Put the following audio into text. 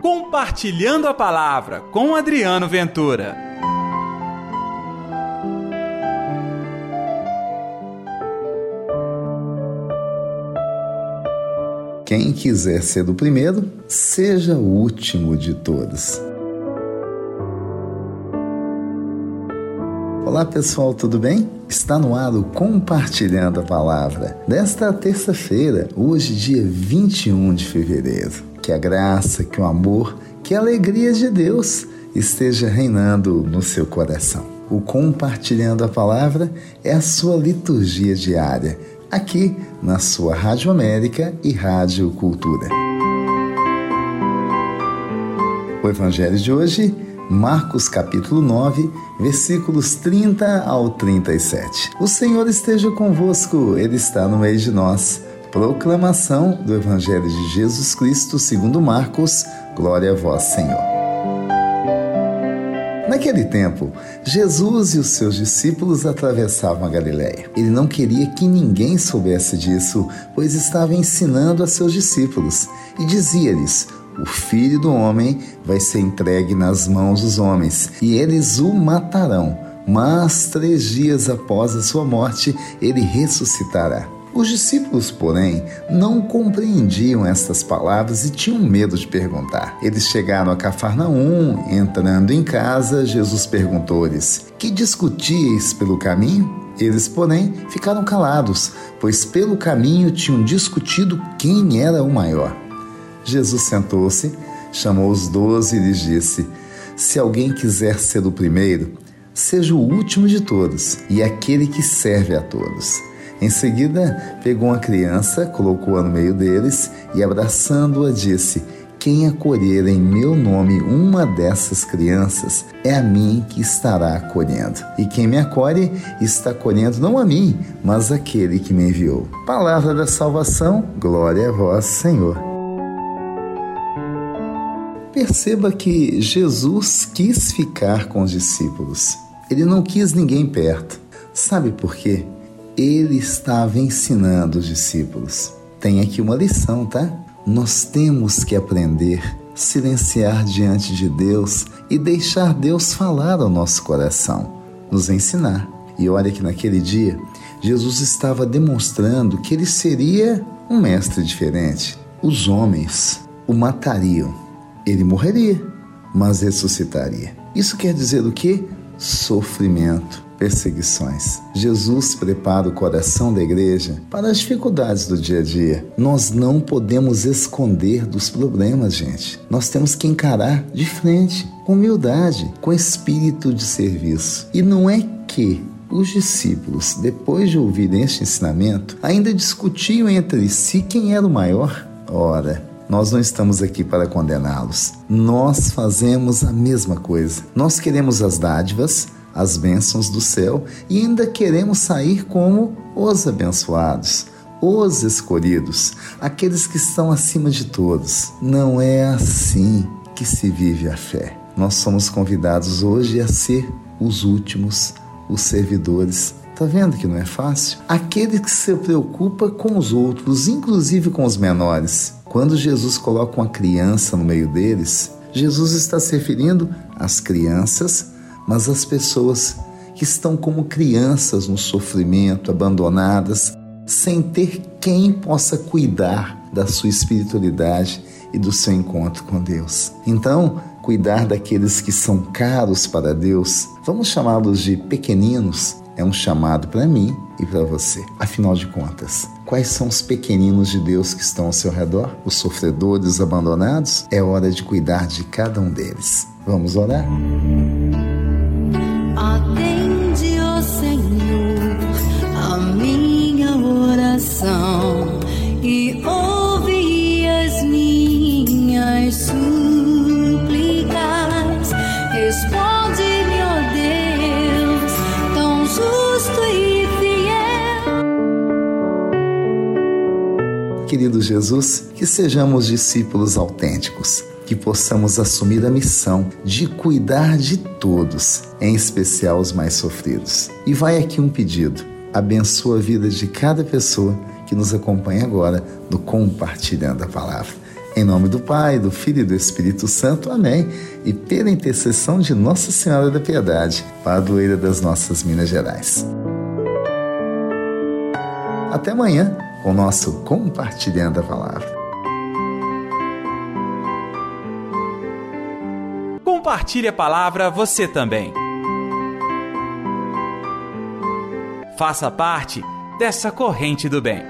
Compartilhando a Palavra com Adriano Ventura. Quem quiser ser o primeiro, seja o último de todos. Olá pessoal, tudo bem? Está no ar o Compartilhando a Palavra desta terça-feira, hoje, dia 21 de fevereiro. Que a graça, que o amor, que a alegria de Deus esteja reinando no seu coração. O Compartilhando a Palavra é a sua liturgia diária, aqui na sua Rádio América e Rádio Cultura. O Evangelho de hoje Marcos capítulo 9, versículos 30 ao 37. O Senhor esteja convosco, Ele está no meio de nós. Proclamação do Evangelho de Jesus Cristo segundo Marcos. Glória a vós, Senhor. Naquele tempo, Jesus e os seus discípulos atravessavam a Galiléia. Ele não queria que ninguém soubesse disso, pois estava ensinando a seus discípulos e dizia-lhes: o filho do homem vai ser entregue nas mãos dos homens e eles o matarão. Mas três dias após a sua morte, ele ressuscitará. Os discípulos, porém, não compreendiam estas palavras e tinham medo de perguntar. Eles chegaram a Cafarnaum, entrando em casa, Jesus perguntou-lhes: Que discutíeis pelo caminho? Eles, porém, ficaram calados, pois pelo caminho tinham discutido quem era o maior. Jesus sentou-se, chamou os doze e lhes disse: Se alguém quiser ser o primeiro, seja o último de todos e aquele que serve a todos. Em seguida, pegou uma criança, colocou-a no meio deles e, abraçando-a, disse: Quem acolher em meu nome uma dessas crianças, é a mim que estará acolhendo. E quem me acolhe, está acolhendo não a mim, mas aquele que me enviou. Palavra da salvação, glória a vós, Senhor. Perceba que Jesus quis ficar com os discípulos. Ele não quis ninguém perto. Sabe por quê? Ele estava ensinando os discípulos. Tem aqui uma lição, tá? Nós temos que aprender silenciar diante de Deus e deixar Deus falar ao nosso coração, nos ensinar. E olha que naquele dia, Jesus estava demonstrando que ele seria um mestre diferente. Os homens o matariam ele morreria, mas ressuscitaria. Isso quer dizer o que? Sofrimento, perseguições. Jesus prepara o coração da igreja para as dificuldades do dia a dia. Nós não podemos esconder dos problemas, gente. Nós temos que encarar de frente, com humildade, com espírito de serviço. E não é que os discípulos, depois de ouvirem este ensinamento, ainda discutiam entre si quem era o maior. Ora, nós não estamos aqui para condená-los. Nós fazemos a mesma coisa. Nós queremos as dádivas, as bênçãos do céu e ainda queremos sair como os abençoados, os escolhidos, aqueles que estão acima de todos. Não é assim que se vive a fé. Nós somos convidados hoje a ser os últimos, os servidores. Tá vendo que não é fácil? Aquele que se preocupa com os outros, inclusive com os menores. Quando Jesus coloca uma criança no meio deles, Jesus está se referindo às crianças, mas às pessoas que estão como crianças no sofrimento, abandonadas, sem ter quem possa cuidar da sua espiritualidade e do seu encontro com Deus. Então, cuidar daqueles que são caros para Deus, vamos chamá-los de pequeninos, é um chamado para mim e para você. Afinal de contas, quais são os pequeninos de Deus que estão ao seu redor? Os sofredores, os abandonados? É hora de cuidar de cada um deles. Vamos orar? Querido Jesus, que sejamos discípulos autênticos, que possamos assumir a missão de cuidar de todos, em especial os mais sofridos. E vai aqui um pedido: abençoa a vida de cada pessoa que nos acompanha agora no Compartilhando a Palavra. Em nome do Pai, do Filho e do Espírito Santo. Amém. E pela intercessão de Nossa Senhora da Piedade, padroeira das nossas Minas Gerais. Até amanhã com o nosso Compartilhando a Palavra. Compartilhe a palavra você também. Faça parte dessa corrente do bem.